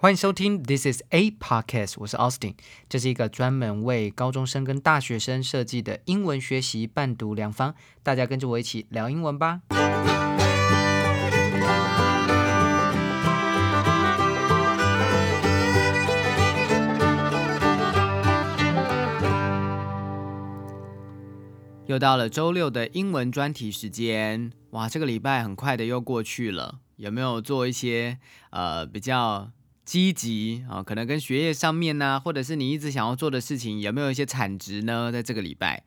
欢迎收听 This is a podcast，我是 Austin，这是一个专门为高中生跟大学生设计的英文学习伴读良方，大家跟着我一起聊英文吧。又到了周六的英文专题时间，哇，这个礼拜很快的又过去了，有没有做一些呃比较？积极啊，可能跟学业上面呢，或者是你一直想要做的事情，有没有一些产值呢？在这个礼拜，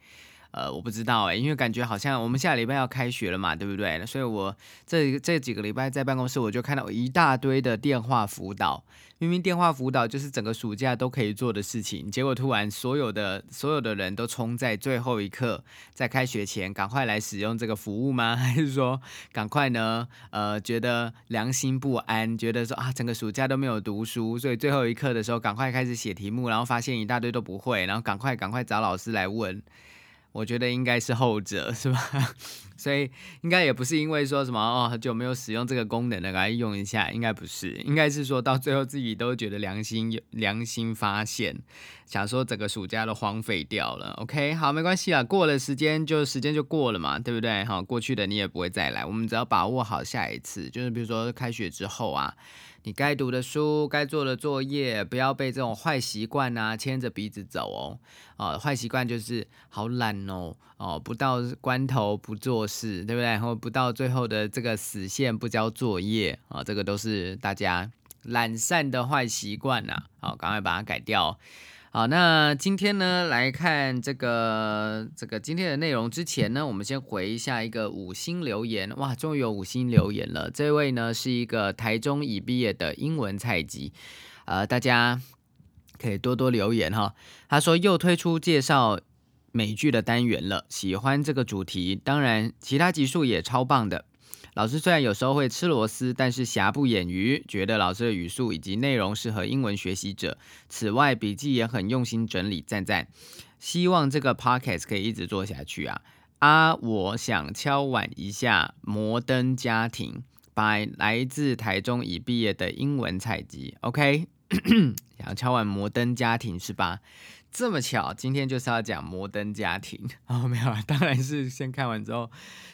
呃，我不知道哎，因为感觉好像我们下礼拜要开学了嘛，对不对？所以我这这几个礼拜在办公室，我就看到一大堆的电话辅导。明明电话辅导就是整个暑假都可以做的事情，结果突然所有的所有的人都冲在最后一刻，在开学前赶快来使用这个服务吗？还是说赶快呢？呃，觉得良心不安，觉得说啊，整个暑假都没有读书，所以最后一刻的时候赶快开始写题目，然后发现一大堆都不会，然后赶快赶快找老师来问。我觉得应该是后者，是吧？所以应该也不是因为说什么哦，很久没有使用这个功能了，来用一下，应该不是，应该是说到最后自己都觉得良心良心发现，想说整个暑假都荒废掉了。OK，好，没关系啊，过了时间就时间就过了嘛，对不对？好，过去的你也不会再来，我们只要把握好下一次，就是比如说开学之后啊。你该读的书，该做的作业，不要被这种坏习惯啊牵着鼻子走哦。啊，坏习惯就是好懒哦，哦，不到关头不做事，对不对？然后不到最后的这个死线不交作业啊，这个都是大家懒散的坏习惯呐。好，赶快把它改掉。好，那今天呢来看这个这个今天的内容之前呢，我们先回一下一个五星留言。哇，终于有五星留言了！这位呢是一个台中已毕业的英文菜鸡，呃，大家可以多多留言哈。他说又推出介绍美剧的单元了，喜欢这个主题，当然其他集数也超棒的。老师虽然有时候会吃螺丝，但是瑕不掩瑜，觉得老师的语速以及内容适合英文学习者。此外，笔记也很用心整理，赞赞。希望这个 podcast 可以一直做下去啊！啊，我想敲碗一下《摩登家庭》by 来自台中已毕业的英文采集。OK，想敲碗《摩登家庭》是吧？这么巧，今天就是要讲摩登家庭 哦，没有，当然是先看完之后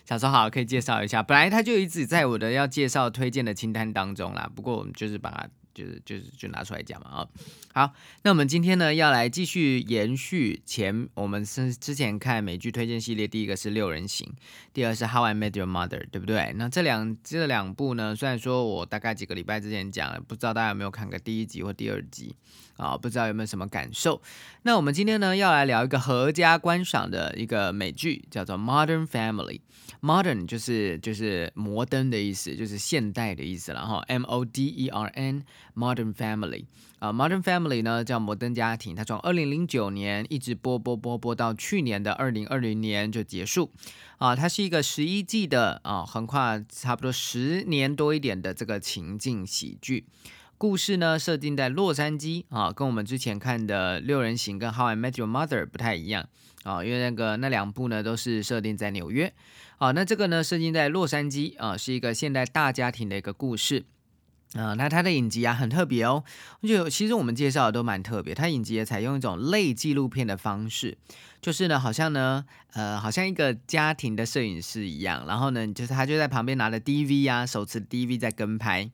想说好可以介绍一下。本来他就一直在我的要介绍推荐的清单当中啦，不过我们就是把它。就是就是就拿出来讲嘛啊，好，那我们今天呢要来继续延续前我们是之前看美剧推荐系列，第一个是六人行，第二是 How I Met Your Mother，对不对？那这两这两部呢，虽然说我大概几个礼拜之前讲了，不知道大家有没有看过第一集或第二集啊？不知道有没有什么感受？那我们今天呢要来聊一个合家观赏的一个美剧，叫做 Modern Family。Modern 就是就是摩登的意思，就是现代的意思了哈。M O D E R N Modern Family 啊，Modern Family 呢叫摩登家庭，它从二零零九年一直播播播播到去年的二零二零年就结束啊。它是一个十一季的啊，横跨差不多十年多一点的这个情境喜剧。故事呢设定在洛杉矶啊，跟我们之前看的六人行跟 How I Met Your Mother 不太一样啊，因为那个那两部呢都是设定在纽约。好，那这个呢，设定在洛杉矶啊，是一个现代大家庭的一个故事啊。那它的影集啊很特别哦，就其实我们介绍的都蛮特别。它影集也采用一种类纪录片的方式，就是呢，好像呢，呃，好像一个家庭的摄影师一样，然后呢，就是他就在旁边拿着 DV 啊，手持 DV 在跟拍。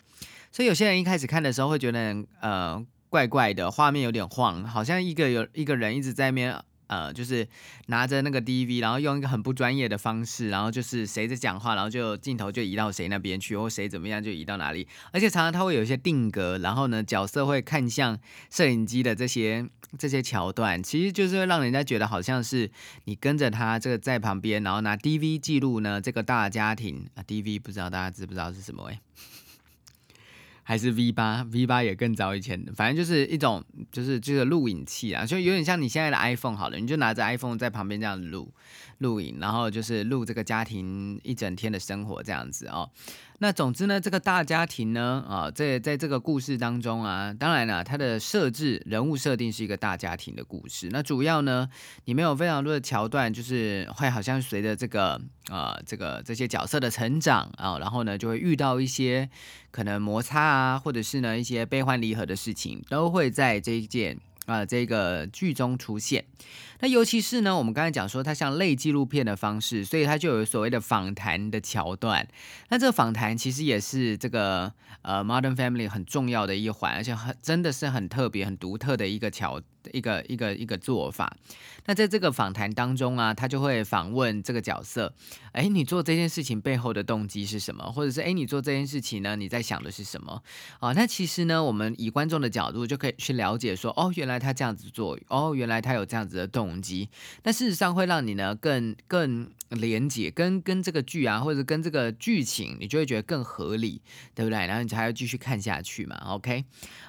所以有些人一开始看的时候会觉得呃怪怪的，画面有点晃，好像一个有一个人一直在面。呃，就是拿着那个 DV，然后用一个很不专业的方式，然后就是谁在讲话，然后就镜头就移到谁那边去，或谁怎么样就移到哪里。而且常常他会有一些定格，然后呢，角色会看向摄影机的这些这些桥段，其实就是会让人家觉得好像是你跟着他这个在旁边，然后拿 DV 记录呢这个大家庭啊，DV 不知道大家知不知道是什么？哎。还是 V 八，V 八也更早以前，反正就是一种，就是就是录影器啊，就有点像你现在的 iPhone 好了，你就拿着 iPhone 在旁边这样录录影，然后就是录这个家庭一整天的生活这样子哦。那总之呢，这个大家庭呢，啊，在在这个故事当中啊，当然了，它的设置人物设定是一个大家庭的故事。那主要呢，里面有非常多的桥段，就是会好像随着这个啊，这个这些角色的成长啊，然后呢，就会遇到一些可能摩擦啊，或者是呢一些悲欢离合的事情，都会在这一件啊这个剧中出现。那尤其是呢，我们刚才讲说它像类纪录片的方式，所以它就有所谓的访谈的桥段。那这个访谈其实也是这个呃 Modern Family 很重要的一环，而且很真的是很特别、很独特的一个桥。一个一个一个做法，那在这个访谈当中啊，他就会访问这个角色，哎，你做这件事情背后的动机是什么？或者是哎，你做这件事情呢，你在想的是什么？啊，那其实呢，我们以观众的角度就可以去了解说，哦，原来他这样子做，哦，原来他有这样子的动机。那事实上会让你呢更更连结，跟跟这个剧啊，或者跟这个剧情，你就会觉得更合理，对不对？然后你才要继续看下去嘛。OK，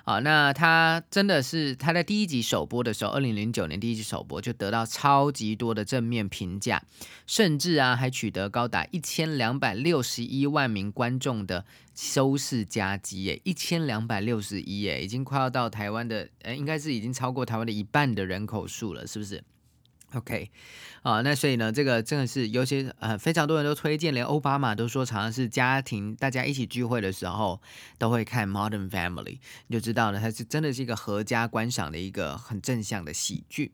好，那他真的是他在第一集首。播的时候，二零零九年第一季首播就得到超级多的正面评价，甚至啊还取得高达一千两百六十一万名观众的收视佳绩耶，一千两百六十一耶，已经快要到台湾的，呃，应该是已经超过台湾的一半的人口数了，是不是？？OK，啊，那所以呢，这个真的是有些呃非常多人都推荐，连奥巴马都说，常常是家庭大家一起聚会的时候都会看《Modern Family》，你就知道了，它是真的是一个合家观赏的一个很正向的喜剧。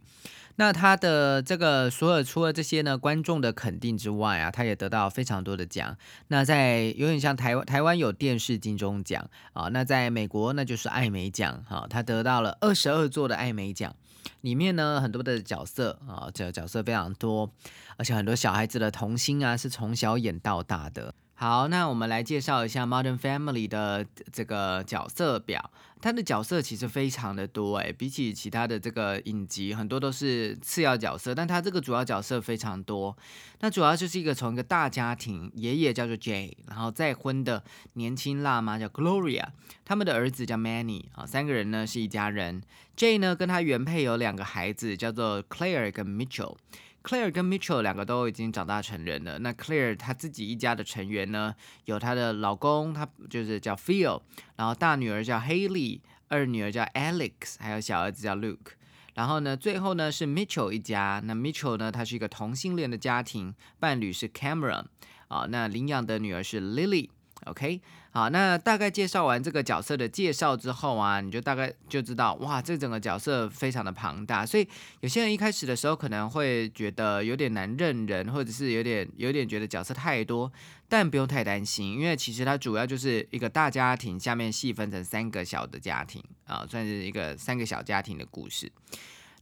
那他的这个所有除了这些呢观众的肯定之外啊，他也得到非常多的奖。那在有点像台湾，台湾有电视金钟奖啊，那在美国那就是艾美奖哈，他得到了二十二座的艾美奖。里面呢，很多的角色啊，这角色非常多，而且很多小孩子的童星啊，是从小演到大的。好，那我们来介绍一下《Modern Family》的这个角色表。它的角色其实非常的多诶，比起其他的这个影集，很多都是次要角色，但它这个主要角色非常多。那主要就是一个从一个大家庭，爷爷叫做 Jay，然后再婚的年轻辣妈叫 Gloria，他们的儿子叫 Manny 啊，三个人呢是一家人。J 呢跟他原配有两个孩子，叫做 Claire 跟 Mitchell。Claire 跟 Mitchell 两个都已经长大成人了。那 Claire 她自己一家的成员呢，有她的老公，他就是叫 Phil，然后大女儿叫 Haley，二女儿叫 Alex，还有小儿子叫 Luke。然后呢，最后呢是 Mitchell 一家。那 Mitchell 呢，他是一个同性恋的家庭，伴侣是 Cameron，啊，那领养的女儿是 Lily。OK。好，那大概介绍完这个角色的介绍之后啊，你就大概就知道，哇，这整个角色非常的庞大，所以有些人一开始的时候可能会觉得有点难认人，或者是有点有点觉得角色太多，但不用太担心，因为其实它主要就是一个大家庭下面细分成三个小的家庭啊，算是一个三个小家庭的故事，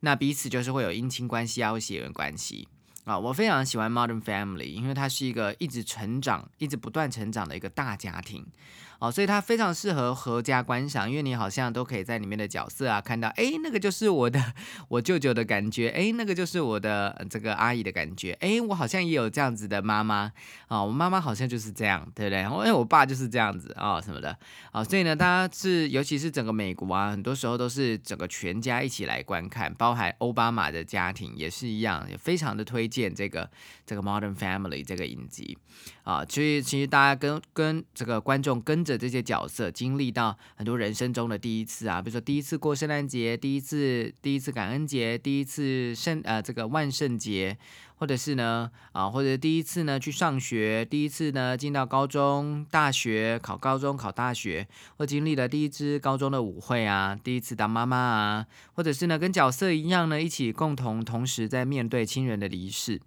那彼此就是会有姻亲关系啊，或血缘关系。啊，我非常喜欢 Modern Family，因为它是一个一直成长、一直不断成长的一个大家庭。哦，所以它非常适合合家观赏，因为你好像都可以在里面的角色啊看到，哎，那个就是我的 我舅舅的感觉，哎，那个就是我的这个阿姨的感觉，哎，我好像也有这样子的妈妈啊，我妈妈好像就是这样，对不对？然后哎，我爸就是这样子啊什么的啊，所以呢，大家是尤其是整个美国啊，很多时候都是整个全家一起来观看，包含奥巴马的家庭也是一样，也非常的推荐这个这个 Modern Family 这个影集啊，其实其实大家跟跟这个观众跟。着这些角色经历到很多人生中的第一次啊，比如说第一次过圣诞节，第一次第一次感恩节，第一次圣呃这个万圣节，或者是呢啊或者第一次呢去上学，第一次呢进到高中、大学考高中、考大学，或经历了第一支高中的舞会啊，第一次当妈妈啊，或者是呢跟角色一样呢一起共同同时在面对亲人的离世。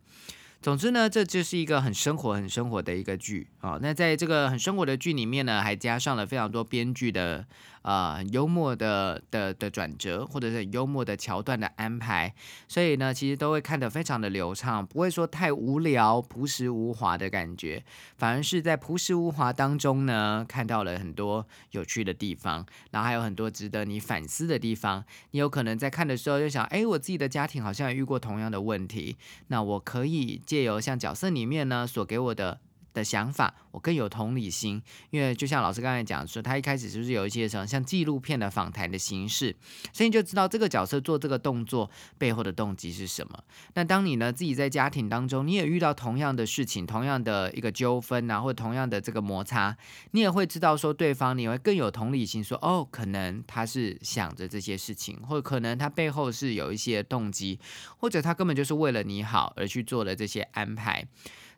总之呢，这就是一个很生活、很生活的一个剧啊。那在这个很生活的剧里面呢，还加上了非常多编剧的。啊，幽默的的的转折，或者是幽默的桥段的安排，所以呢，其实都会看得非常的流畅，不会说太无聊、朴实无华的感觉，反而是在朴实无华当中呢，看到了很多有趣的地方，然后还有很多值得你反思的地方。你有可能在看的时候就想，哎，我自己的家庭好像也遇过同样的问题，那我可以借由像角色里面呢所给我的。的想法，我更有同理心，因为就像老师刚才讲说，他一开始就是有一些什么像纪录片的访谈的形式，所以你就知道这个角色做这个动作背后的动机是什么。那当你呢自己在家庭当中，你也遇到同样的事情，同样的一个纠纷啊，或同样的这个摩擦，你也会知道说对方你会更有同理心，说哦，可能他是想着这些事情，或者可能他背后是有一些动机，或者他根本就是为了你好而去做了这些安排。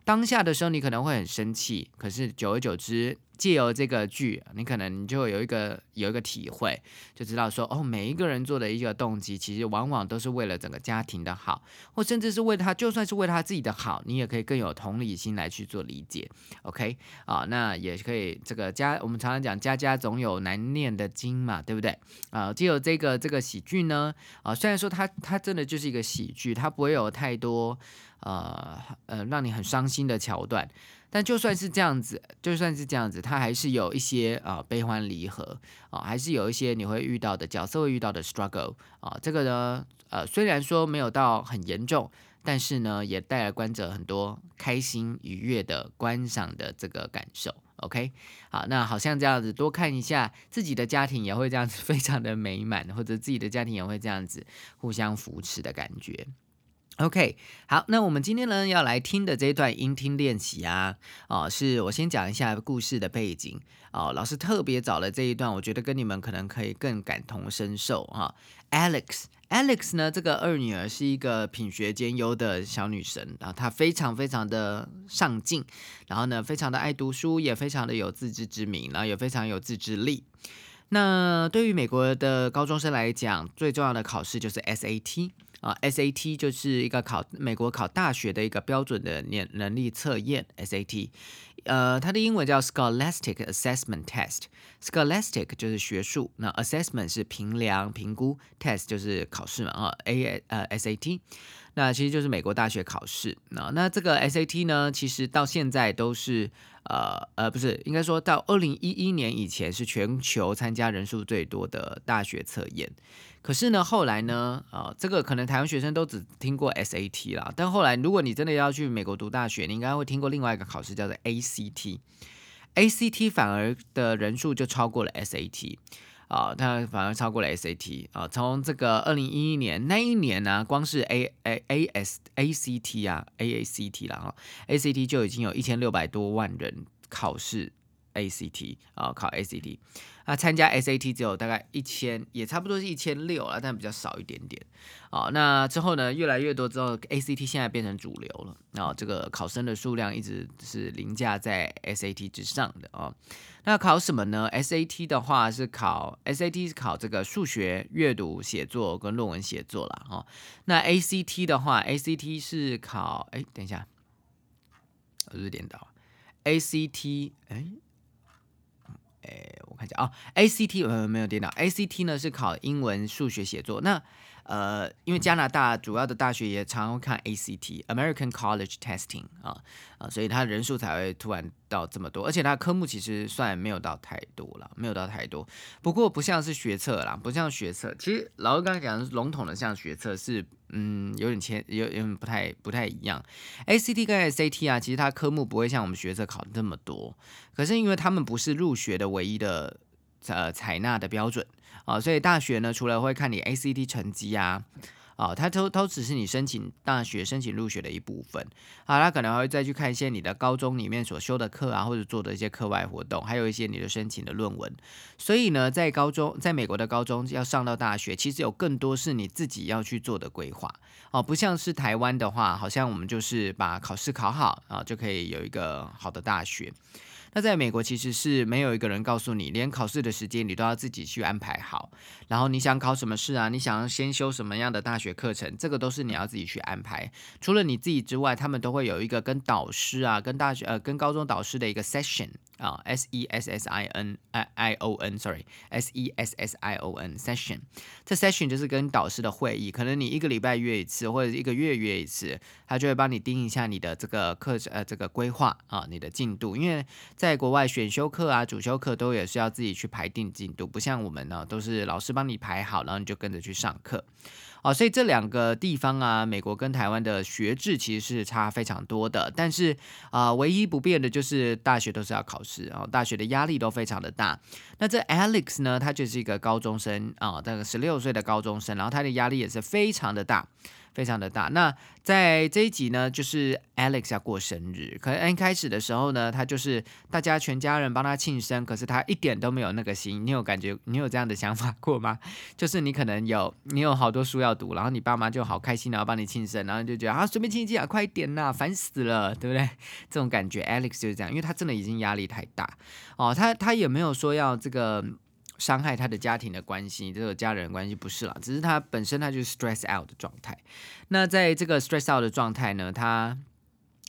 当下的时候，你可能会很生气，可是久而久之，借由这个剧，你可能你就有一个有一个体会，就知道说，哦，每一个人做的一个动机，其实往往都是为了整个家庭的好，或甚至是为他，就算是为他自己的好，你也可以更有同理心来去做理解。OK，啊，那也可以这个家，我们常常讲家家总有难念的经嘛，对不对？啊，借由这个这个喜剧呢，啊，虽然说它它真的就是一个喜剧，它不会有太多。呃呃，让你很伤心的桥段，但就算是这样子，就算是这样子，它还是有一些啊悲欢离合啊，还是有一些你会遇到的角色会遇到的 struggle 啊。这个呢，呃，虽然说没有到很严重，但是呢，也带来观者很多开心愉悦的观赏的这个感受。OK，好，那好像这样子多看一下自己的家庭也会这样子 非常的美满，或者自己的家庭也会这样子互相扶持的感觉。OK，好，那我们今天呢要来听的这一段音听练习啊，哦，是我先讲一下故事的背景哦。老师特别找了这一段，我觉得跟你们可能可以更感同身受哈。Alex，Alex 呢，这个二女儿是一个品学兼优的小女生，然后她非常非常的上进，然后呢非常的爱读书，也非常的有自知之明，然后也非常有自制力。那对于美国的高中生来讲，最重要的考试就是 SAT。啊，SAT 就是一个考美国考大学的一个标准的年能力测验，SAT，呃，它的英文叫 Scholastic Assessment Test。Scholastic 就是学术，那 Assessment 是评量评估，Test 就是考试嘛，啊，A 呃 SAT，那其实就是美国大学考试。那那这个 SAT 呢，其实到现在都是呃呃不是，应该说到二零一一年以前是全球参加人数最多的大学测验。可是呢，后来呢，啊，这个可能台湾学生都只听过 SAT 啦。但后来，如果你真的要去美国读大学，你应该会听过另外一个考试，叫做 ACT。ACT 反而的人数就超过了 SAT，啊，它反而超过了 SAT 啊。从这个二零一一年那一年呢，光是 A A A S A C T 啊，A A C T 啦，哈，ACT 就已经有一千六百多万人考试 ACT 啊，考 ACT。那参加 SAT 只有大概一千，也差不多是一千六了，但比较少一点点。哦，那之后呢，越来越多之后，ACT 现在变成主流了。然后这个考生的数量一直是凌驾在 SAT 之上的哦。那考什么呢？SAT 的话是考 SAT 是考这个数学、阅读、写作跟论文写作啦。哦。那 ACT 的话，ACT 是考，哎，等一下，我是颠倒，ACT，哎。哎，我看一下啊，ACT 呃没有电脑，ACT 呢是考英文、数学、写作。那呃，因为加拿大主要的大学也常会看 ACT（American College Testing） 啊啊，所以它人数才会突然到这么多，而且它科目其实算没有到太多了，没有到太多。不过不像是学测啦，不像学测，其实老师刚刚讲的笼统的像学测是。嗯，有点牵，有有点不太不太一样。ACT 跟 SAT 啊，其实它科目不会像我们学测考的那么多，可是因为他们不是入学的唯一的呃采纳的标准啊，所以大学呢，除了会看你 ACT 成绩啊。哦，它都都只是你申请大学、申请入学的一部分。啊，他可能还会再去看一些你的高中里面所修的课啊，或者做的一些课外活动，还有一些你的申请的论文。所以呢，在高中，在美国的高中要上到大学，其实有更多是你自己要去做的规划。哦，不像是台湾的话，好像我们就是把考试考好啊，就可以有一个好的大学。那在美国其实是没有一个人告诉你，连考试的时间你都要自己去安排好。然后你想考什么试啊？你想要先修什么样的大学课程？这个都是你要自己去安排。除了你自己之外，他们都会有一个跟导师啊、跟大学呃、跟高中导师的一个 session 啊，S E S S I N I I O N，sorry，S E S S I O N session。这 session 就是跟导师的会议，可能你一个礼拜约一次，或者一个月约一次，他就会帮你盯一下你的这个课程呃这个规划啊，你的进度，因为。在国外选修课啊、主修课都也是要自己去排定进度，不像我们呢，都是老师帮你排好，然后你就跟着去上课。哦，所以这两个地方啊，美国跟台湾的学制其实是差非常多的。但是啊，唯一不变的就是大学都是要考是哦，大学的压力都非常的大。那这 Alex 呢，他就是一个高中生啊，大概十六岁的高中生，然后他的压力也是非常的大。非常的大。那在这一集呢，就是 Alex 要过生日。可能一开始的时候呢，他就是大家全家人帮他庆生，可是他一点都没有那个心。你有感觉？你有这样的想法过吗？就是你可能有，你有好多书要读，然后你爸妈就好开心然后帮你庆生，然后就觉得啊，随便庆一庆啊，快点呐，烦死了，对不对？这种感觉，Alex 就是这样，因为他真的已经压力太大哦。他他也没有说要这个。伤害他的家庭的关系，这个家人关系不是啦，只是他本身他就 stress out 的状态。那在这个 stress out 的状态呢，他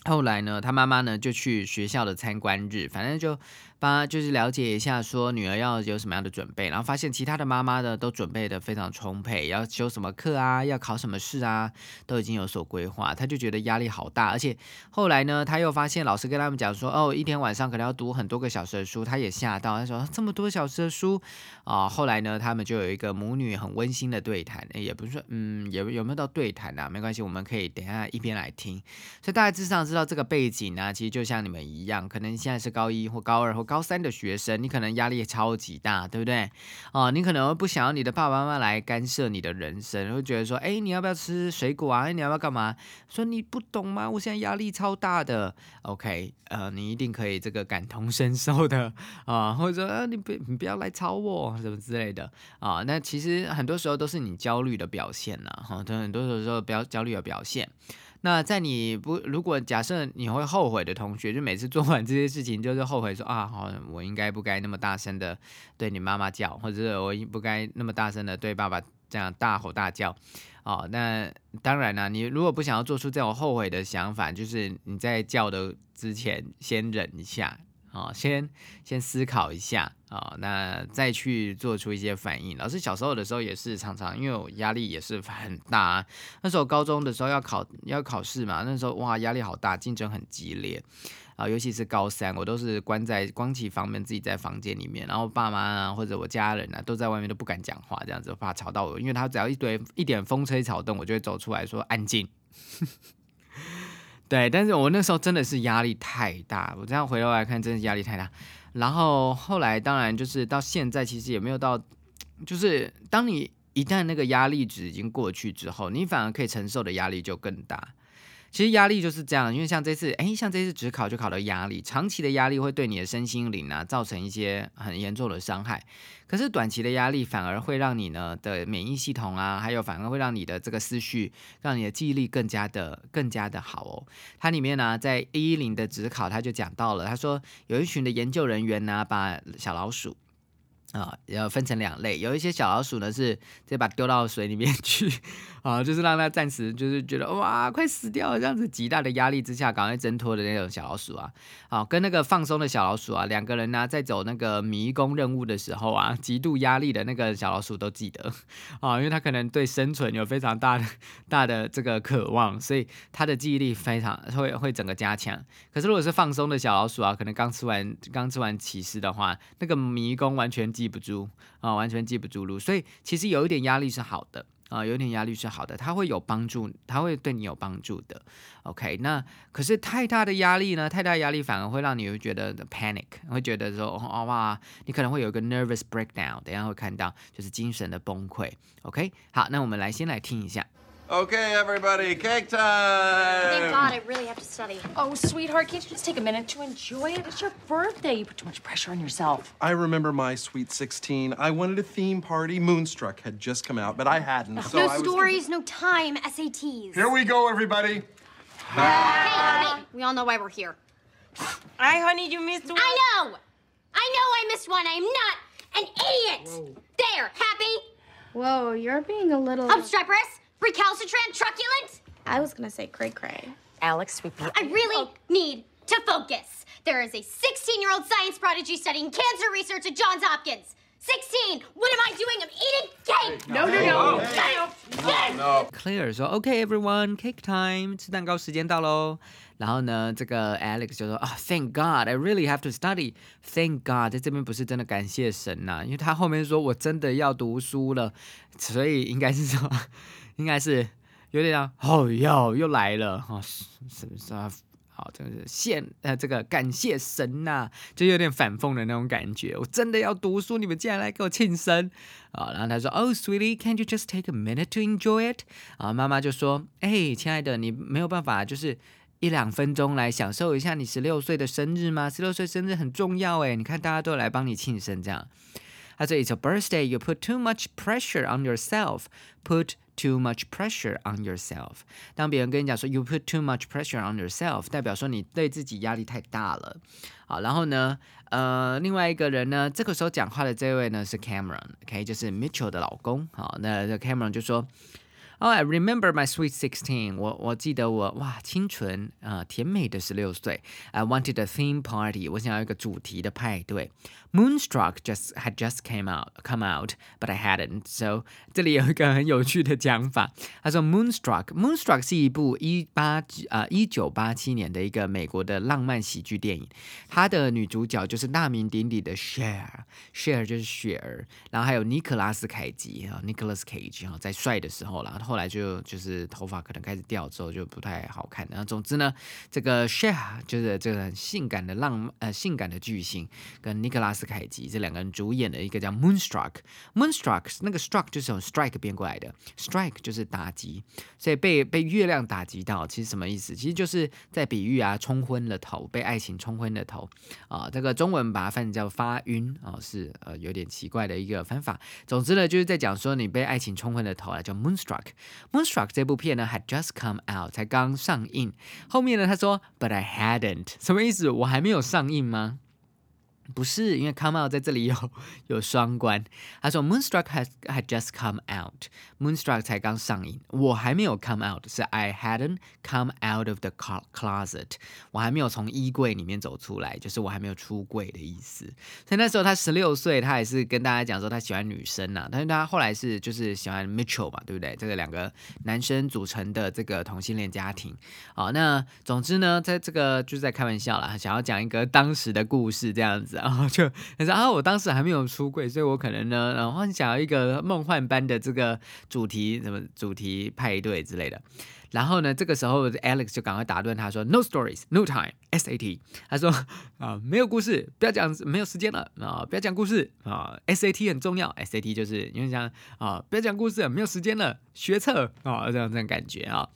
后来呢，他妈妈呢就去学校的参观日，反正就。帮就是了解一下，说女儿要有什么样的准备，然后发现其他的妈妈呢都准备的非常充沛，要修什么课啊，要考什么试啊，都已经有所规划。他就觉得压力好大，而且后来呢，他又发现老师跟他们讲说，哦，一天晚上可能要读很多个小时的书，他也吓到，他说这么多小时的书啊。后来呢，他们就有一个母女很温馨的对谈，也不是说，嗯，有有没有到对谈啊？没关系，我们可以等下一边来听。所以大家至少知道这个背景呢，其实就像你们一样，可能现在是高一或高二或。高三的学生，你可能压力超级大，对不对？哦，你可能不想要你的爸爸妈妈来干涉你的人生，会觉得说，哎，你要不要吃水果啊？你要不要干嘛？说你不懂吗？我现在压力超大的。OK，呃，你一定可以这个感同身受的啊，或者说，啊，你不，你不要来吵我，什么之类的啊。那其实很多时候都是你焦虑的表现呐，哈，很多时候比较焦虑的表现。那在你不如果假设你会后悔的同学，就每次做完这些事情，就是后悔说啊，好，我应该不该那么大声的对你妈妈叫，或者是我应不该那么大声的对爸爸这样大吼大叫，哦，那当然了，你如果不想要做出这种后悔的想法，就是你在叫的之前先忍一下。啊，先先思考一下啊，那再去做出一些反应。老师小时候的时候也是常常，因为我压力也是很大。那时候高中的时候要考要考试嘛，那时候哇压力好大，竞争很激烈啊，尤其是高三，我都是关在关起房门自己在房间里面，然后爸妈啊或者我家人啊都在外面都不敢讲话，这样子怕吵到我，因为他只要一堆一点风吹草动，我就会走出来说安静。对，但是我那时候真的是压力太大，我这样回头来看，真的压力太大。然后后来，当然就是到现在，其实也没有到，就是当你一旦那个压力值已经过去之后，你反而可以承受的压力就更大。其实压力就是这样，因为像这次，哎，像这次只考就考到压力，长期的压力会对你的身心灵啊造成一些很严重的伤害。可是短期的压力反而会让你呢的免疫系统啊，还有反而会让你的这个思绪，让你的记忆力更加的更加的好哦。它里面呢，在一一零的只考，他就讲到了，他说有一群的研究人员呢，把小老鼠。啊，要分成两类，有一些小老鼠呢是直接把丢到水里面去，啊，就是让他暂时就是觉得哇快死掉了这样子，极大的压力之下赶快挣脱的那种小老鼠啊，啊，跟那个放松的小老鼠啊，两个人呢在走那个迷宫任务的时候啊，极度压力的那个小老鼠都记得，啊，因为他可能对生存有非常大的大的这个渴望，所以他的记忆力非常会会整个加强。可是如果是放松的小老鼠啊，可能刚吃完刚吃完起司的话，那个迷宫完全。记不住啊，完全记不住路，所以其实有一点压力是好的啊，有点压力是好的，它会有帮助，它会对你有帮助的。OK，那可是太大的压力呢？太大压力反而会让你会觉得 panic，会觉得说哦哇，你可能会有一个 nervous breakdown，等下会看到就是精神的崩溃。OK，好，那我们来先来听一下。Okay, everybody, cake time! Thank God, I really have to study. Oh, sweetheart, can't you just take a minute to enjoy it? It's your birthday. You put too much pressure on yourself. I remember my sweet 16. I wanted a theme party. Moonstruck had just come out, but I hadn't. So no I stories, no time, SATs. Here we go, everybody. Hey, hey, we all know why we're here. Hi, honey, you missed one. I know! I know I missed one. I'm not an idiot! Whoa. There, happy? Whoa, you're being a little... Obstreperous? Recalcitrant, truculent? I was gonna say cray cray. Alex, sweet I really oh. need to focus. There is a 16 year old science prodigy studying cancer research at Johns Hopkins. 16! What am I doing? I'm eating cake! No, no, no. Cake! Cake! No. Claire 说：“OK, everyone, cake time，吃蛋糕时间到喽。”然后呢，这个 Alex 就说：“啊、t h a n k God, I really have to study. Thank God，在这边不是真的感谢神呐、因为他后面说我真的要读书了，所以应该是说， 应该是有点像哦哟又来了哦，是是不是啊？好，这个是谢呃，这个感谢神呐、就有点反讽的那种感觉。我真的要读书，你们竟然来给我庆生啊！然后他说：“Oh, sweetie, can't you just take a minute to enjoy it？” 啊，妈妈就说：“哎，亲爱的，你没有办法就是一两分钟来享受一下你十六岁的生日吗？十六岁生日很重要哎，你看大家都来帮你庆生这样。”他说：“It's a birthday, you put too much pressure on yourself. Put too much pressure on yourself. 当别人跟你讲说 you put too much pressure on yourself，代表说你对自己压力太大了。好，然后呢，呃，另外一个人呢，这个时候讲话的这位呢是 Cameron，OK，、就是 Mitchell 的老公。好，那这 Cameron 就说。Oh, I remember my sweet sixteen. 我我记得我哇清纯啊、甜美的十六岁。I wanted a theme party. 我想要一个主题的派对。Moonstruck just had just came out come out, but I hadn't. So 这里有一个很有趣的讲法。他说 Moonstruck Moonstruck 是一部一八啊一九八七年的一个美国的浪漫喜剧电影。它的女主角就是大名鼎鼎的 Share，Share 就是雪儿，然后还有尼可拉斯凯奇啊，Nicholas Cage 啊，在帅的时候啦，后来就就是头发可能开始掉之后就不太好看。然后总之呢，这个 Share 就是这个很性感的浪呃性感的巨星，跟尼可拉斯凯奇这两个人主演的一个叫 Moonstruck，Moonstruck 那个 struck 就是从 strike 变过来的，strike 就是打击，所以被被月亮打击到，其实什么意思？其实就是在比喻啊，冲昏了头，被爱情冲昏了头啊。这个中文把它翻译叫发晕啊，是呃有点奇怪的一个翻法。总之呢，就是在讲说你被爱情冲昏了头啊，叫 Moonstruck。Moonstruck 这部片呢，had just come out，才刚上映。后面呢，他说，But I hadn't，什么意思？我还没有上映吗？不是，因为 come out 在这里有 有双关。他说 Moonstruck has had just come out，Moonstruck 才刚上映，我还没有 come out，是 I hadn't come out of the closet，我还没有从衣柜里面走出来，就是我还没有出柜的意思。所以那时候他十六岁，他也是跟大家讲说他喜欢女生呐、但是他后来是就是喜欢 Mitchell 嘛，对不对？这个两个男生组成的这个同性恋家庭。好，那总之呢，在这个就是在开玩笑啦，想要讲一个当时的故事这样子。然后就他说啊，我当时还没有出柜，所以我可能呢，然后想要一个梦幻般的这个主题，什么主题派对之类的。然后呢，这个时候 Alex 就赶快打断他说：“No stories, no time, SAT。”他说啊，没有故事，不要讲，没有时间了啊，不要讲故事啊，SAT 很重要，SAT 就是因为讲啊，不要讲故事，没有时间了，学测啊，这样这样感觉啊。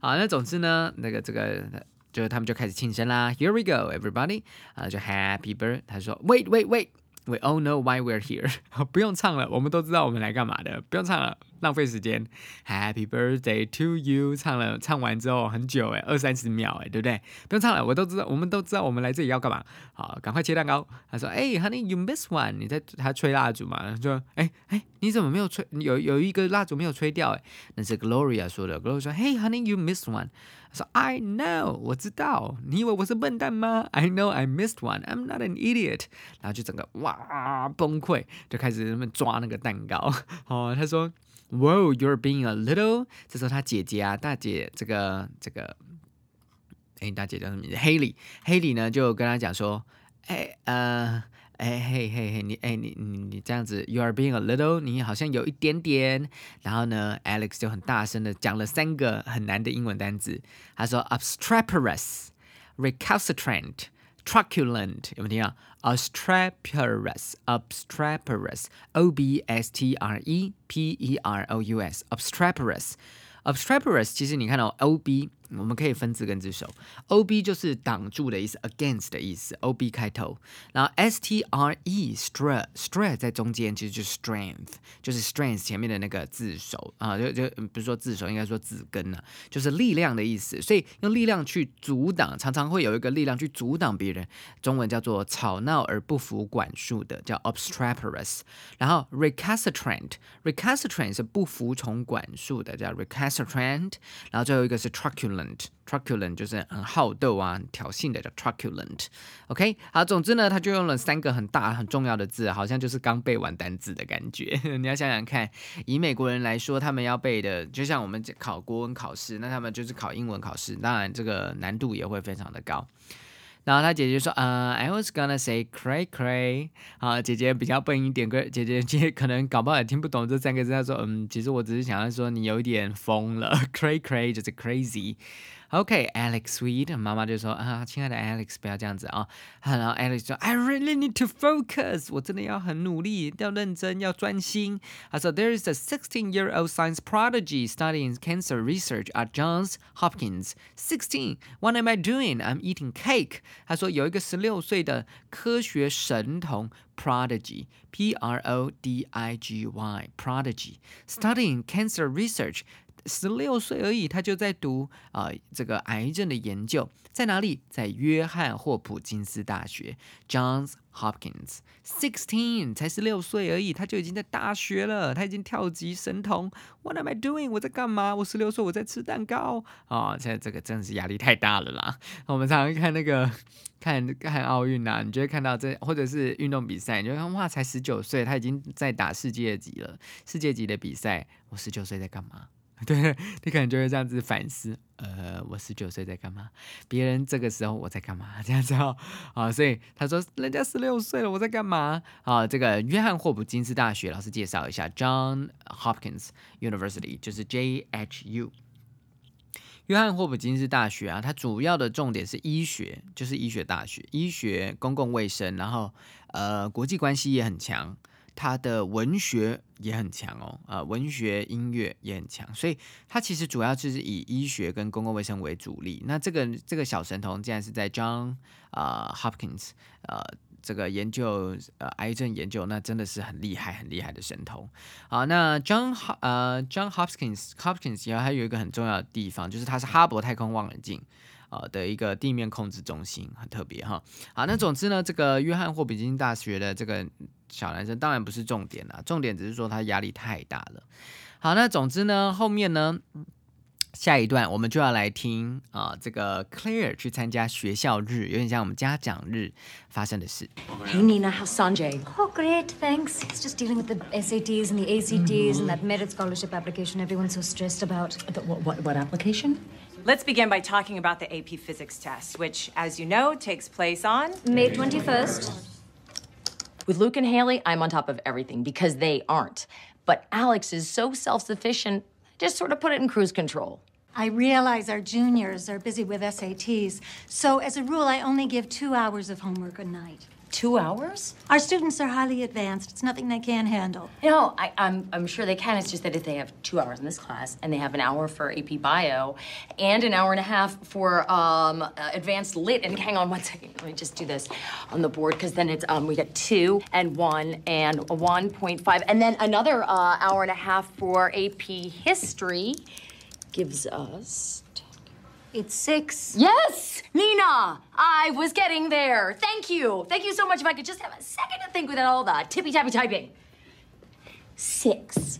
好，那总之呢，那个这个。就他们就开始庆生啦，Here we go, everybody！啊，就 Happy Birthday。他说，Wait, wait, wait! We all know why we're here。不用唱了，我们都知道我们来干嘛的，不用唱了，浪费时间。Happy birthday to you！唱了，唱完之后很久哎，二三十秒哎，对不对？不用唱了，我都知道，我们都知道我们来这里要干嘛。好，赶快切蛋糕。他说，哎，Honey，you miss one？你在他吹蜡烛嘛？说，哎哎，你怎么没有吹？有有一个蜡烛没有吹掉哎？那是 Gloria 说的。Gloria 说，Hey honey，you miss one。说，I know，我知道。你以为我是笨蛋吗？I know I missed one. I'm not an idiot。然后就整个哇崩溃，就开始他们抓那个蛋糕。哦，他说，Whoa, you're being a little。这时候他姐姐啊，大姐这个这个，哎，大姐叫什么名字？Haley。Haley 呢就跟他讲说，哎呃。哎嘿嘿嘿，你哎你你你这样子，you are being a little，你好像有一点点。然后呢，Alex 就很大声的讲了三个很难的英文单词。他说 obstreperous、recalcitrant、truculent，有没有听到？obstreperous、obstreperous、o b s t r e p e r o u s、obstreperous、obstreperous，其实你看到 o b。我们可以分字根字首，O B 就是挡住的意思，against 的意思，O B 开头，然后 S T R E stre stre 在中间，其实就是 strength，就是 strength 前面的那个字首。啊，就就不是说字首，应该说字根呐、啊，就是力量的意思，所以用力量去阻挡，常常会有一个力量去阻挡别人，中文叫做吵闹而不服管束的，叫 obstreperous，然后 recalcitrant，recalcitrant 是不服从管束的，叫 recalcitrant，然后最后一个是 truculent。Truculent，truculent 就是很好斗啊，很挑衅的叫 truculent。OK，好，总之呢，他就用了三个很大很重要的字，好像就是刚背完单字的感觉。你要想想看，以美国人来说，他们要背的，就像我们考国文考试，那他们就是考英文考试，当然这个难度也会非常的高。然后他姐姐说，呃，I was gonna say cray cray，啊，姐姐比较笨一点，哥姐姐姐可能搞不好也听不懂这三个字。她说，嗯，其实我只是想要说你有一点疯了，cray cray 就是 crazy。OK，Alex sweet，妈妈就说啊，亲爱的 Alex，不要这样子啊。然后 Alex 说，I really need to focus，我真的要很努力，要认真，要专心。他说，There is a 16-year-old science prodigy studying cancer research at Johns Hopkins. Sixteen, what am I doing? I'm eating cake. 他说有一个十六岁的科学神童 prodigy，P-R-O-D-I-G-Y，prodigy studying cancer research. 十六岁而已，他就在读啊、呃、这个癌症的研究，在哪里？在约翰霍普金斯大学 （Johns Hopkins）。Sixteen 才十六岁而已，他就已经在大学了，他已经跳级神童。What am I doing？我在干嘛？我十六岁，我在吃蛋糕啊！现在这个真的是压力太大了啦。我们常常看那个看看奥运啊，你就会看到这，或者是运动比赛，你就看哇，才十九岁，他已经在打世界级了，世界级的比赛，我十九岁在干嘛？对，你可能就会这样子反思，呃，我十九岁在干嘛？别人这个时候我在干嘛？这样子哦，啊，所以他说人家十六岁了，我在干嘛？啊，这个约翰霍普金斯大学老师介绍一下，John Hopkins University 就是 JHU。约翰霍普金斯大学啊，它主要的重点是医学，就是医学大学，医学、公共卫生，然后呃，国际关系也很强。他的文学也很强哦，呃，文学音乐也很强，所以他其实主要就是以医学跟公共卫生为主力。那这个这个小神童竟然是在 John 啊 Hopkins 呃这个研究呃癌症研究，那真的是很厉害很厉害的神童。好，那 John 呃 John Hopkins Hopkins 然后还有一个很重要的地方，就是它是哈勃太空望远镜。呃的一个地面控制中心很特别哈，好，那总之呢，这个约翰霍普金大学的这个小男生当然不是重点啦，重点只是说他压力太大了。好，那总之呢，后面呢，下一段我们就要来听啊，这个 Claire 去参加学校日，有点像我们家长日发生的事。Hey, Nina, how's Sanjay? Oh, great, thanks. He's just dealing with the SATs and the ACTs and that merit scholarship application everyone's so stressed about. The, what, what, what application? Let's begin by talking about the AP Physics test, which, as you know, takes place on. May 21st. With Luke and Haley, I'm on top of everything because they aren't. But Alex is so self sufficient, just sort of put it in cruise control. I realize our juniors are busy with SATs, so as a rule, I only give two hours of homework a night. Two hours? Our students are highly advanced. It's nothing they can't handle. No, I, I'm, I'm sure they can. It's just that if they have two hours in this class and they have an hour for AP Bio and an hour and a half for um, uh, Advanced Lit, and hang on one second, let me just do this on the board because then it's um, we got two and one and 1.5, and then another uh, hour and a half for AP History gives us. It's six. Yes, Nina, I was getting there. Thank you. Thank you so much. If I could just have a second to think without all the tippy tappy typing. Six.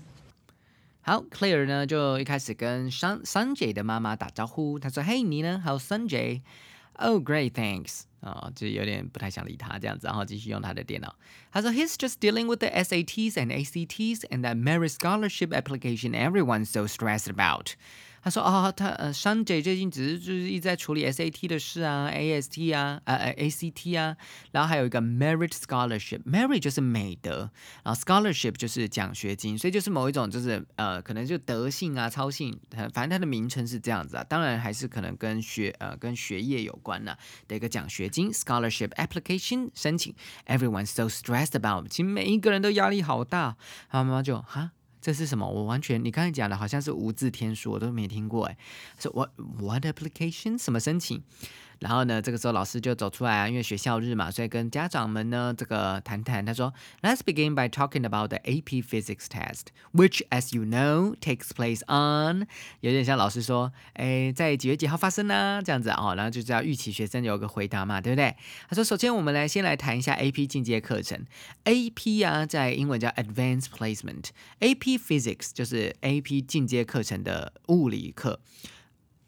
好，Claire 呢就一开始跟 Sun Sunjay 的妈妈打招呼，她说：“Hey，你呢？还有 Sunjay？Oh, great, thanks。”啊，就有点不太想理他这样子，然后继续用他的电脑。他说：“He's just dealing with the SATs and ACTs and that merit scholarship application everyone's so stressed about。” 他说：“哦，他呃，Sunjay 最近只是就是一直在处理 SAT 的事啊，AST 啊，呃呃 ACT 啊，然后还有一个 Merit Scholarship，Merit 就是美德，然后 Scholarship 就是奖学金，所以就是某一种就是呃，可能就德性啊、操性，反正它的名称是这样子啊。当然还是可能跟学呃跟学业有关的的一个奖学金 Scholarship Application 申请，Everyone's so stressed about，其实每一个人都压力好大。他妈妈就哈。”这是什么？我完全你刚才讲的好像是无字天书，我都没听过哎。说 what what application 什么申请？然后呢，这个时候老师就走出来啊，因为学校日嘛，所以跟家长们呢这个谈谈。他说，Let's begin by talking about the AP Physics test, which, as you know, takes place on。有点像老师说，哎，在几月几号发生呢？这样子哦，然后就是要预期学生有个回答嘛，对不对？他说，首先我们来先来谈一下 AP 进阶课程。AP 啊，在英文叫 Advanced Placement，AP Physics 就是 AP 进阶课程的物理课。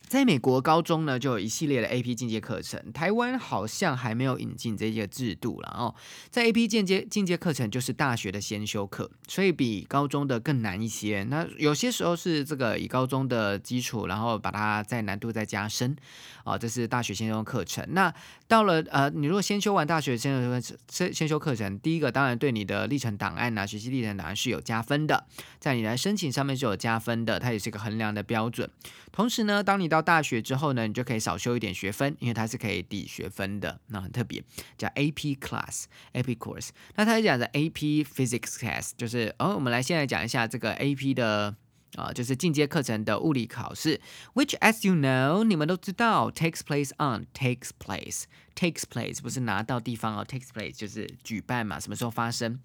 在美国高中呢，就有一系列的 AP 进阶课程，台湾好像还没有引进这些制度了哦。在 AP 进阶进阶课程就是大学的先修课，所以比高中的更难一些。那有些时候是这个以高中的基础，然后把它在难度再加深啊，这是大学先修课程。那到了呃，你如果先修完大学先修先先修课程，第一个当然对你的历程档案啊、学习历程档案是有加分的，在你来申请上面是有加分的，它也是一个衡量的标准。同时呢，当你到到大学之后呢，你就可以少修一点学分，因为它是可以抵学分的，那很特别，叫 AP class AP course。那它讲的 AP Physics class 就是哦，我们来现在讲一下这个 AP 的啊、就是进阶课程的物理考试，which as you know，你们都知道 takes place on takes place takes place 不是拿到地方哦，takes place 就是举办嘛，什么时候发生？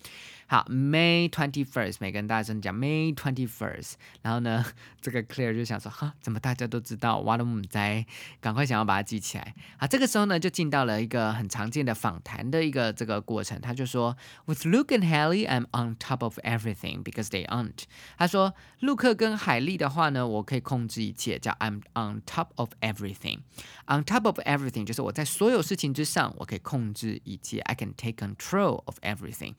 好，May twenty first，每个人大声讲 May twenty first。然后呢，这个 Claire 就想说，哈，怎么大家都知道？哇，都唔在，赶快想要把它记起来。啊，这个时候呢，就进到了一个很常见的访谈的一个这个过程。他就说，With Luke and Haley, I'm on top of everything because they aren't。他说，陆克跟海莉的话呢，我可以控制一切，叫 I'm on top of everything。On top of everything 就是我在所有事情之上，我可以控制一切。I can take control of everything。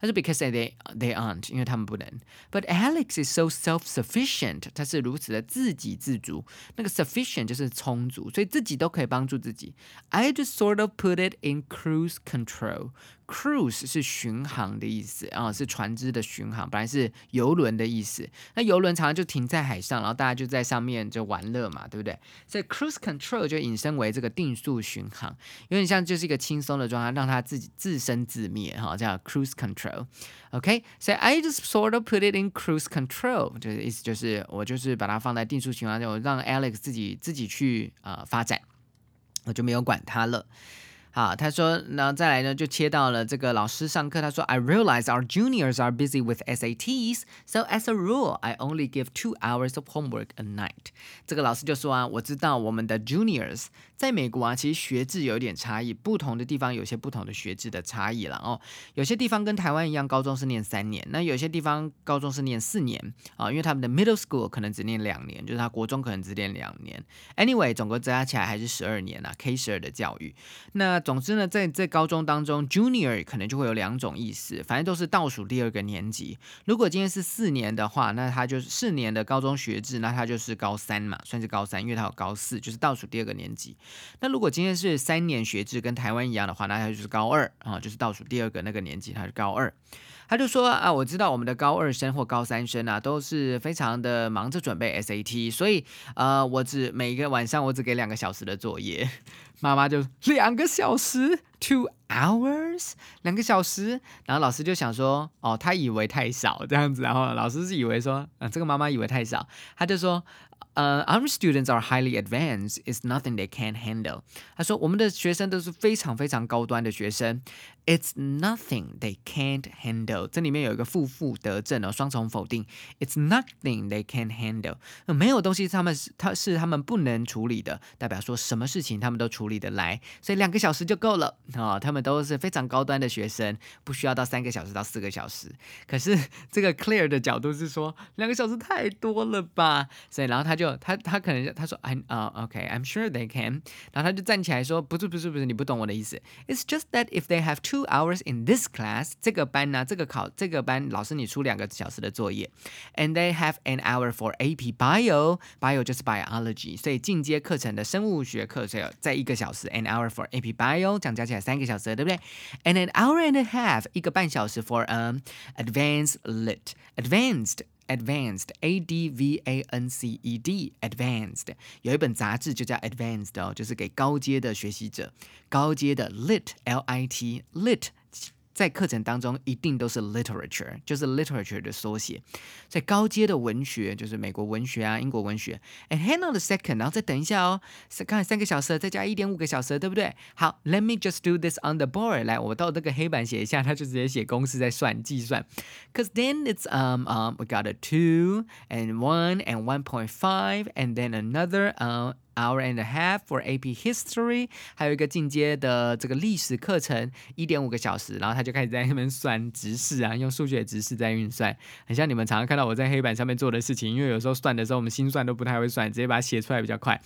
他说，because they they aren't，因为他们不能。But Alex is so self-sufficient，他是如此的自给自足。那个 sufficient 就是充足，所以自己都可以帮助自己。I just sort of put it in cruise control。 Cruise 是巡航的意思啊，是船只的巡航，本来是游轮的意思。那游轮常常就停在海上，然后大家就在上面就玩乐嘛，对不对？所以 cruise control 就引申为这个定速巡航，有点像就是一个轻松的状态，让它自己自生自灭哈，叫 cruise control。OK，所以 I just sort of put it in cruise control，就是意思就是我就是把它放在定速巡航，就让 Alex 自己自己去呃发展，我就没有管他了。好，他说，然后再来呢，就切到了这个老师上课。他说，I realize our juniors are busy with SATs, so as a rule, I only give two hours of homework a night。这个老师就说啊，我知道我们的 juniors 在美国啊，其实学制有点差异，不同的地方有些不同的学制的差异了哦。有些地方跟台湾一样，高中是念三年，那有些地方高中是念四年啊，因为他们的 middle school 可能只念两年，就是他国中可能只念两年。Anyway，总共加起来还是十二年啊，K 十二的教育。那总之呢，在在高中当中，junior 可能就会有两种意思，反正都是倒数第二个年级。如果今天是四年的话，那他就是四年的高中学制，那他就是高三嘛，算是高三，因为他有高四，就是倒数第二个年级。那如果今天是三年学制，跟台湾一样的话，那他就是高二啊，就是倒数第二个那个年级，他是高二。他就说啊，我知道我们的高二生或高三生啊，都是非常的忙着准备 SAT，所以呃，我只每一个晚上我只给两个小时的作业。妈妈就两个小时，two hours，两个小时。然后老师就想说，哦，他以为太少这样子，然后老师是以为说，啊，这个妈妈以为太少，他就说。呃、uh,，Our students are highly advanced. It's nothing they can't handle. 他说我们的学生都是非常非常高端的学生。 It's nothing they can't handle. 这里面有一个负负得正哦，双重否定。It's nothing they can't handle. 没有东西他们是他是他们不能处理的，代表说什么事情他们都处理得来。所以两个小时就够了啊、哦，他们都是非常高端的学生，不需要到三个小时到四个小时。可是这个 Clear 的角度是说，两个小时太多了吧？所以然后他就。就他他可能他说 I 啊、uh, OK，I'm sure they can，然后他就站起来说不是不是不是，你不懂我的意思。It's just that if they have two hours in this class，这个班呢，这个考这个班老师你出两个小时的作业，and they have an hour for AP Bio，Bio 就是 biology，所以进阶课程的生物学课所以在一个小时，an hour for AP Bio，这样加起来三个小时，对不对？And an hour and a half，一个半小时 for um advanced lit，advanced。 Advanced, A D V A N C E D, Advanced 有一本杂志就叫 Advanced 哦，就是给高阶的学习者，高阶的 Lit, L I T, Lit 在课程当中一定都是 literature，就是 literature 的缩写。在高阶的文学，就是美国文学啊、英国文学。And hang on a second，然后再等一下哦，刚才三个小时，再加一点五个小时，对不对？好，Let me just do this on the board。来，我到这个黑板写一下，他就直接写公式在算计算。Cause then it's um um we got a two and one and one point five and then another uh hour and a half for AP History，还有一个进阶的这个历史课程，一点五个小时。然后他就开始在那边算直式啊，用数学直式在运算，很像你们常常看到我在黑板上面做的事情。因为有时候算的时候，我们心算都不太会算，直接把它写出来比较快。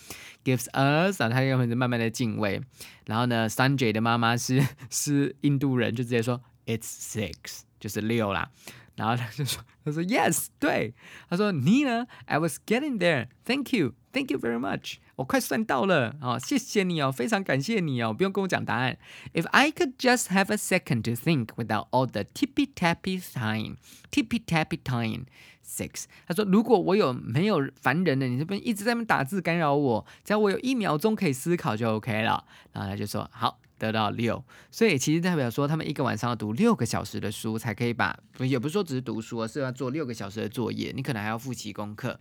Gives us，然后他又开始慢慢的进位。然后呢，Sanjay 的妈妈是是印度人，就直接说 It's six，就是六啦。然后他就说：“他说 Yes，对。他说你呢？I was getting there. Thank you, thank you very much. 我快算到了哦，谢谢你哦，非常感谢你哦，不用跟我讲答案。If I could just have a second to think without all the tippy tappy time, tippy tappy time. Six，他说如果我有没有烦人的，你这边一直在那打字干扰我，只要我有一秒钟可以思考就 OK 了。然后他就说好。”得到六，所以其实代表说他们一个晚上要读六个小时的书，才可以把，也不是说只是读书，而是要做六个小时的作业，你可能还要复习功课。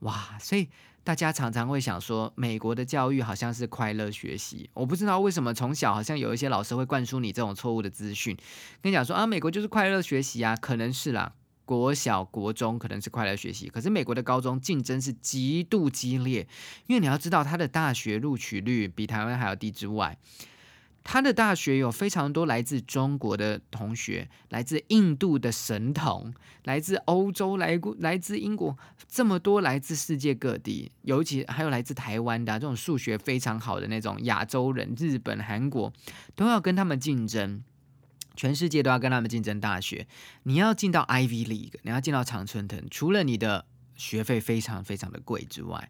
哇，所以大家常常会想说，美国的教育好像是快乐学习，我不知道为什么从小好像有一些老师会灌输你这种错误的资讯，跟你讲说啊，美国就是快乐学习啊，可能是啦，国小、国中可能是快乐学习，可是美国的高中竞争是极度激烈，因为你要知道，他的大学录取率比台湾还要低之外。他的大学有非常多来自中国的同学，来自印度的神童，来自欧洲，来过来自英国，这么多来自世界各地，尤其还有来自台湾的这种数学非常好的那种亚洲人，日本、韩国都要跟他们竞争，全世界都要跟他们竞争大学。你要进到 Ivy League，你要进到常春藤，除了你的学费非常非常的贵之外，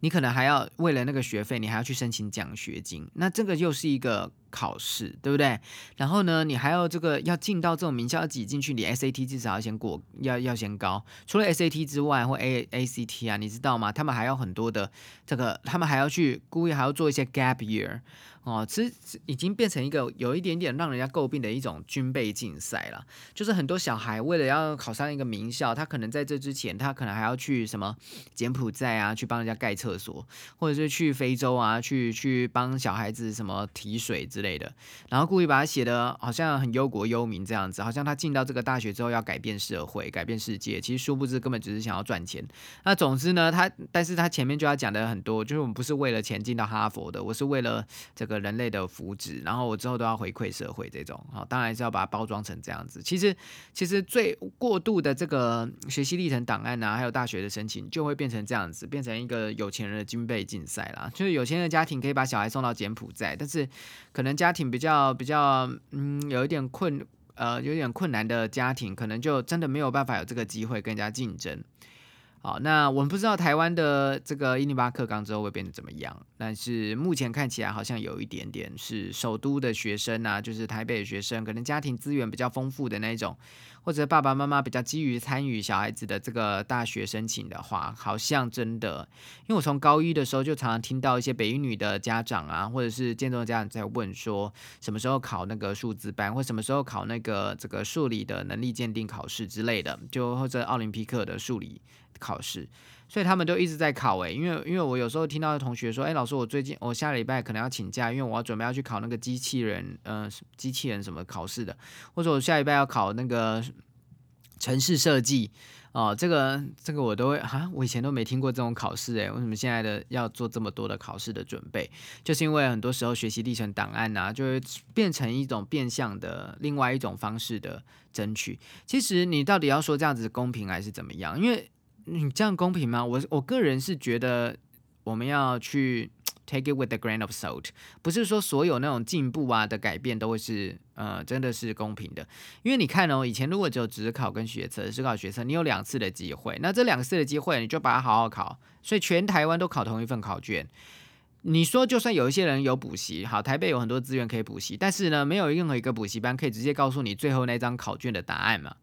你可能还要为了那个学费，你还要去申请奖学金，那这个又是一个。考试对不对？然后呢，你还要这个要进到这种名校挤进去，你 SAT 至少要先过，要要先高。除了 SAT 之外，或 A ACT 啊，你知道吗？他们还有很多的这个，他们还要去故意还要做一些 gap year 哦，其实已经变成一个有一点点让人家诟病的一种军备竞赛了。就是很多小孩为了要考上一个名校，他可能在这之前，他可能还要去什么柬埔寨啊，去帮人家盖车厕所，或者是去非洲啊，去去帮小孩子什么提水。之类的，然后故意把它写的好像很忧国忧民这样子，好像他进到这个大学之后要改变社会、改变世界，其实殊不知根本只是想要赚钱。那总之呢，他但是他前面就要讲的很多，就是我们不是为了钱进到哈佛的，我是为了这个人类的福祉，然后我之后都要回馈社会这种。好，当然是要把它包装成这样子。其实其实最过度的这个学习历程档案啊，还有大学的申请，就会变成这样子，变成一个有钱人的军备竞赛啦。就是有钱的家庭可以把小孩送到柬埔寨，但是可能。家庭比较比较嗯，有一点困呃，有点困难的家庭，可能就真的没有办法有这个机会跟人家竞争。好，那我们不知道台湾的这个一零八课纲之后会变得怎么样，但是目前看起来好像有一点点是首都的学生啊，就是台北的学生，可能家庭资源比较丰富的那一种。或者爸爸妈妈比较基于参与小孩子的这个大学申请的话，好像真的，因为我从高一的时候就常常听到一些北一女的家长啊，或者是建中的家长在问说，什么时候考那个数字班，或什么时候考那个这个数理的能力鉴定考试之类的，就或者奥林匹克的数理考试。所以他们都一直在考诶，因为因为我有时候听到同学说，哎，老师，我最近我下礼拜可能要请假，因为我要准备要去考那个机器人，呃，机器人什么考试的，或者我下礼拜要考那个城市设计，哦，这个这个我都会啊，我以前都没听过这种考试诶，为什么现在的要做这么多的考试的准备？就是因为很多时候学习历程档案啊，就会变成一种变相的另外一种方式的争取。其实你到底要说这样子公平还是怎么样？因为你这样公平吗？我我个人是觉得我们要去 take it with a grain of salt，不是说所有那种进步啊的改变都会是呃真的是公平的。因为你看哦，以前如果只有职考跟学测，职考学测，你有两次的机会，那这两次的机会你就把它好好考，所以全台湾都考同一份考卷。你说就算有一些人有补习，好，台北有很多资源可以补习，但是呢，没有任何一个补习班可以直接告诉你最后那张考卷的答案嘛？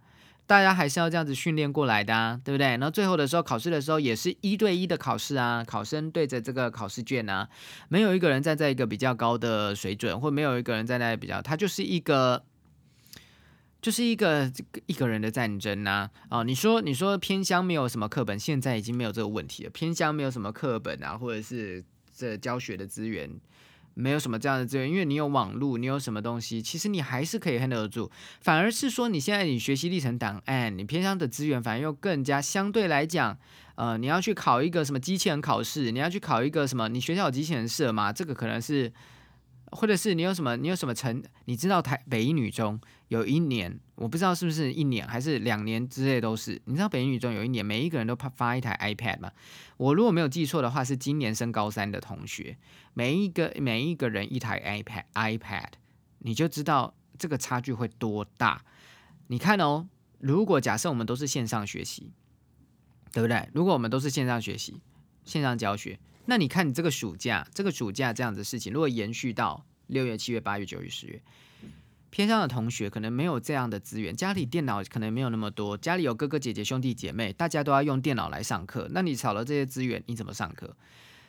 大家还是要这样子训练过来的，啊，对不对？然后最后的时候考试的时候也是一对一的考试啊，考生对着这个考试卷啊，没有一个人站在一个比较高的水准，或没有一个人站在比较，他就是一个，就是一个一个人的战争呐。哦，你说你说偏乡没有什么课本，现在已经没有这个问题了，偏乡没有什么课本啊，或者是这教学的资源。没有什么这样的资源，因为你有网络，你有什么东西，其实你还是可以 handle 得住。反而是说，你现在你学习历程档案，你偏向的资源反而又更加相对来讲，呃，你要去考一个什么机器人考试，你要去考一个什么，你学校有机器人社吗？这个可能是。或者是你有什么，你有什么成？你知道台北一女中有一年，我不知道是不是一年还是两年之类都是。你知道北一女中有一年，每一个人都发发一台 iPad 吗？我如果没有记错的话，是今年升高三的同学，每一个每一个人一台 iPad iPad，你就知道这个差距会多大。你看哦，如果假设我们都是线上学习，对不对？如果我们都是线上学习、线上教学。那你看，你这个暑假，这个暑假这样子的事情，如果延续到六月、七月、八月、九月、十月，偏上的同学可能没有这样的资源，家里电脑可能没有那么多，家里有哥哥姐姐、兄弟姐妹，大家都要用电脑来上课，那你少了这些资源，你怎么上课？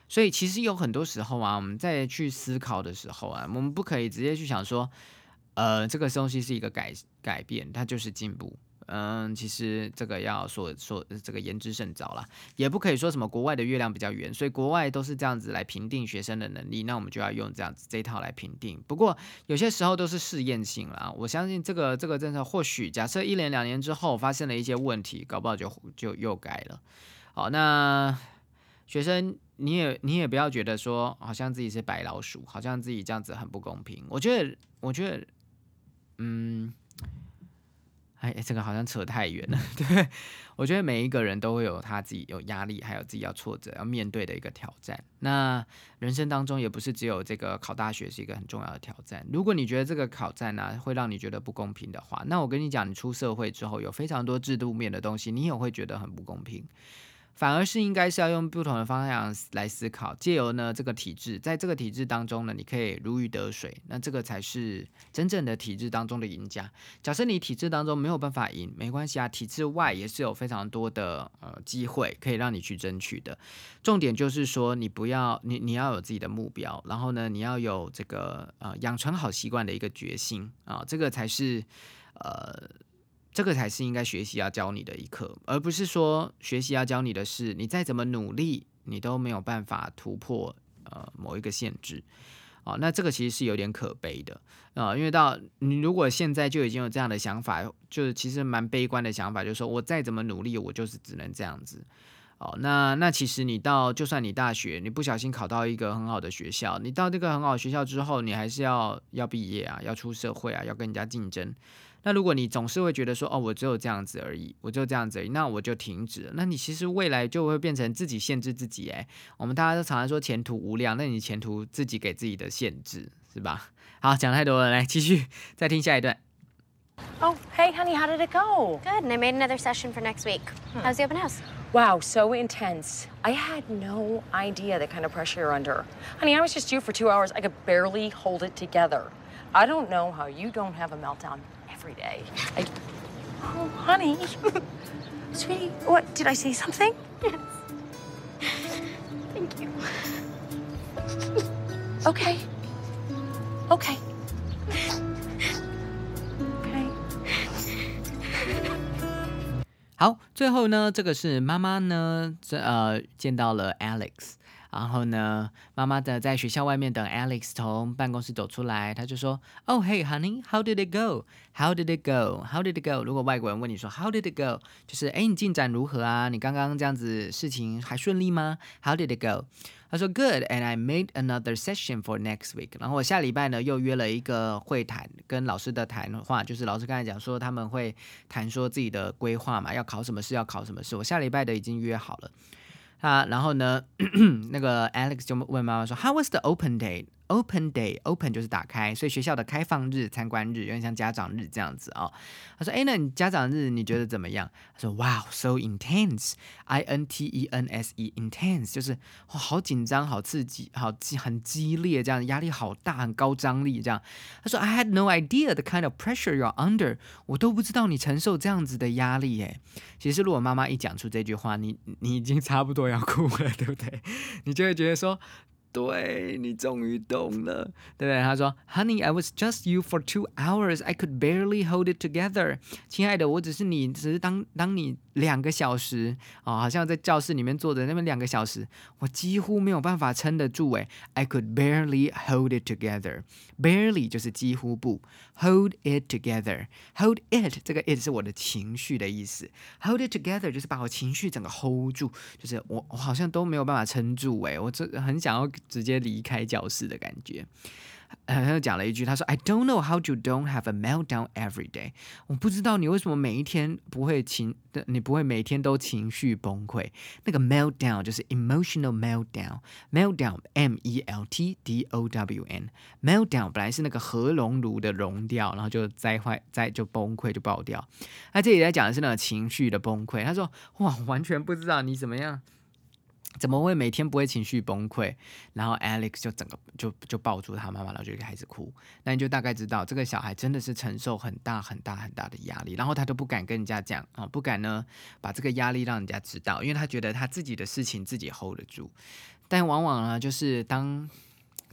所以其实有很多时候啊，我们在去思考的时候啊，我们不可以直接去想说，呃，这个东西是一个改改变，它就是进步。嗯，其实这个要说说这个言之甚早了，也不可以说什么国外的月亮比较圆，所以国外都是这样子来评定学生的能力，那我们就要用这样子这一套来评定。不过有些时候都是试验性啦，我相信这个这个政策或许假设一年两年之后发生了一些问题，搞不好就就又改了。好，那学生你也你也不要觉得说好像自己是白老鼠，好像自己这样子很不公平。我觉得我觉得嗯。哎，这个好像扯太远了。对，我觉得每一个人都会有他自己有压力，还有自己要挫折要面对的一个挑战。那人生当中也不是只有这个考大学是一个很重要的挑战。如果你觉得这个挑战呢会让你觉得不公平的话，那我跟你讲，你出社会之后有非常多制度面的东西，你也会觉得很不公平。反而是应该是要用不同的方向来思考，借由呢这个体制，在这个体制当中呢，你可以如鱼得水，那这个才是真正的体制当中的赢家。假设你体制当中没有办法赢，没关系啊，体制外也是有非常多的呃机会可以让你去争取的。重点就是说，你不要你你要有自己的目标，然后呢，你要有这个呃养成好习惯的一个决心啊，这个才是呃。这个才是应该学习要教你的一课，而不是说学习要教你的是你再怎么努力，你都没有办法突破呃某一个限制哦。那这个其实是有点可悲的啊，因为到你如果现在就已经有这样的想法，就是其实蛮悲观的想法，就是说我再怎么努力，我就是只能这样子哦。那那其实你到就算你大学你不小心考到一个很好的学校，你到这个很好的学校之后，你还是要要毕业啊，要出社会啊，要跟人家竞争。那如果你总是会觉得说，哦，我只有这样子而已，我就这样子而已，那我就停止了。那你其实未来就会变成自己限制自己。哎，我们大家都常常说前途无量，那你前途自己给自己的限制是吧？好，讲太多了，来继续再听下一段。Oh, hey, honey, how did it go? Good, and I made another session for next week. How's the open house? Wow, so intense. I had no idea the kind of pressure you're under. Honey, I was just you for two hours. I could barely hold it together. I don't know how you don't have a meltdown every day. I... Oh, honey. Sweetie, what? Did I say something? Yes. Thank you. Okay. Okay. Okay. 好，最后呢，这个是妈妈呢，这呃见到了 Alex。 然后呢，妈妈的在学校外面等 Alex 从办公室走出来，他就说：“Oh, hey, honey, how did it go? How did it go? How did it go?” 如果外国人问你说 “How did it go?”，就是哎，你进展如何啊？你刚刚这样子事情还顺利吗？How did it go？他说：“Good, and I made another session for next week。”然后我下礼拜呢又约了一个会谈，跟老师的谈话，就是老师刚才讲说他们会谈说自己的规划嘛，要考什么试，要考什么试。我下礼拜的已经约好了。啊，然后呢，那个 Alex 就问妈妈说：“How was the open day？” Open day, open 就是打开，所以学校的开放日、参观日有点像家长日这样子啊。他说：“哎，那你家长日你觉得怎么样？”他说：“Wow, so intense, I N T E N S E, intense 就是哇，好紧张、好刺激、好激、很激烈，这样压力好大、很高张力这样。”他说：“I had no idea the kind of pressure you're under，我都不知道你承受这样子的压力耶。”其实如果妈妈一讲出这句话，你你已经差不多要哭了，对不对？你就会觉得说。对你终于懂了，对不对？他说，Honey, I was just you for two hours. I could barely hold it together. 亲爱的，我只是你，只是当当你两个小时哦，好像在教室里面坐着那么两个小时，我几乎没有办法撑得住诶 I could barely hold it together. Barely 就是几乎不，hold it together. Hold it 这个 it 是我的情绪的意思，hold it together 就是把我情绪整个 hold 住，就是我我好像都没有办法撑住诶，我这很想要。直接离开教室的感觉。他又讲了一句，他说：“I don't know how you don't have a meltdown every day。我不知道你为什么每一天不会情，你不会每天都情绪崩溃。那个 meltdown 就是 emotional meltdown，meltdown，m e l t d o w n，meltdown 本来是那个合熔炉的熔掉，然后就灾坏灾就崩溃就爆掉。他这里在讲的是那个情绪的崩溃。他说：哇，完全不知道你怎么样。”怎么会每天不会情绪崩溃？然后 Alex 就整个就就抱住他妈妈，然后就开始哭。那你就大概知道这个小孩真的是承受很大很大很大的压力，然后他都不敢跟人家讲啊，不敢呢把这个压力让人家知道，因为他觉得他自己的事情自己 hold 得住。但往往呢，就是当。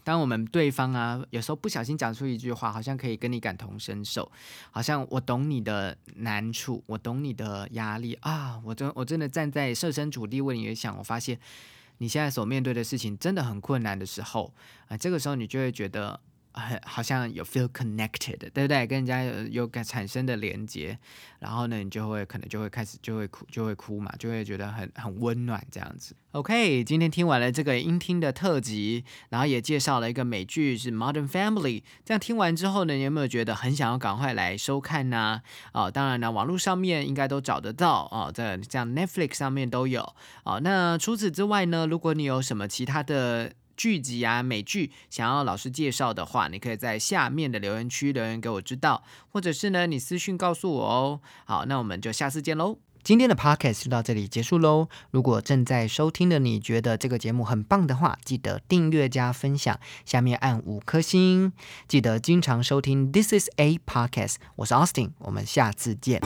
当我们对方啊，有时候不小心讲出一句话，好像可以跟你感同身受，好像我懂你的难处，我懂你的压力啊，我真我真的站在设身处地为你想，我发现你现在所面对的事情真的很困难的时候啊，这个时候你就会觉得。很好像有 feel connected，对不对？跟人家有有感产生的连接，然后呢，你就会可能就会开始就会哭就会哭嘛，就会觉得很很温暖这样子。OK，今天听完了这个音听的特辑，然后也介绍了一个美剧是 Modern Family。这样听完之后呢，你有没有觉得很想要赶快来收看呢？哦，当然呢，网络上面应该都找得到哦，在像 Netflix 上面都有哦。那除此之外呢，如果你有什么其他的。剧集啊，美剧想要老师介绍的话，你可以在下面的留言区留言给我知道，或者是呢，你私讯告诉我哦。好，那我们就下次见喽。今天的 podcast 就到这里结束喽。如果正在收听的你觉得这个节目很棒的话，记得订阅加分享，下面按五颗星。记得经常收听 This is a podcast，我是 Austin，我们下次见。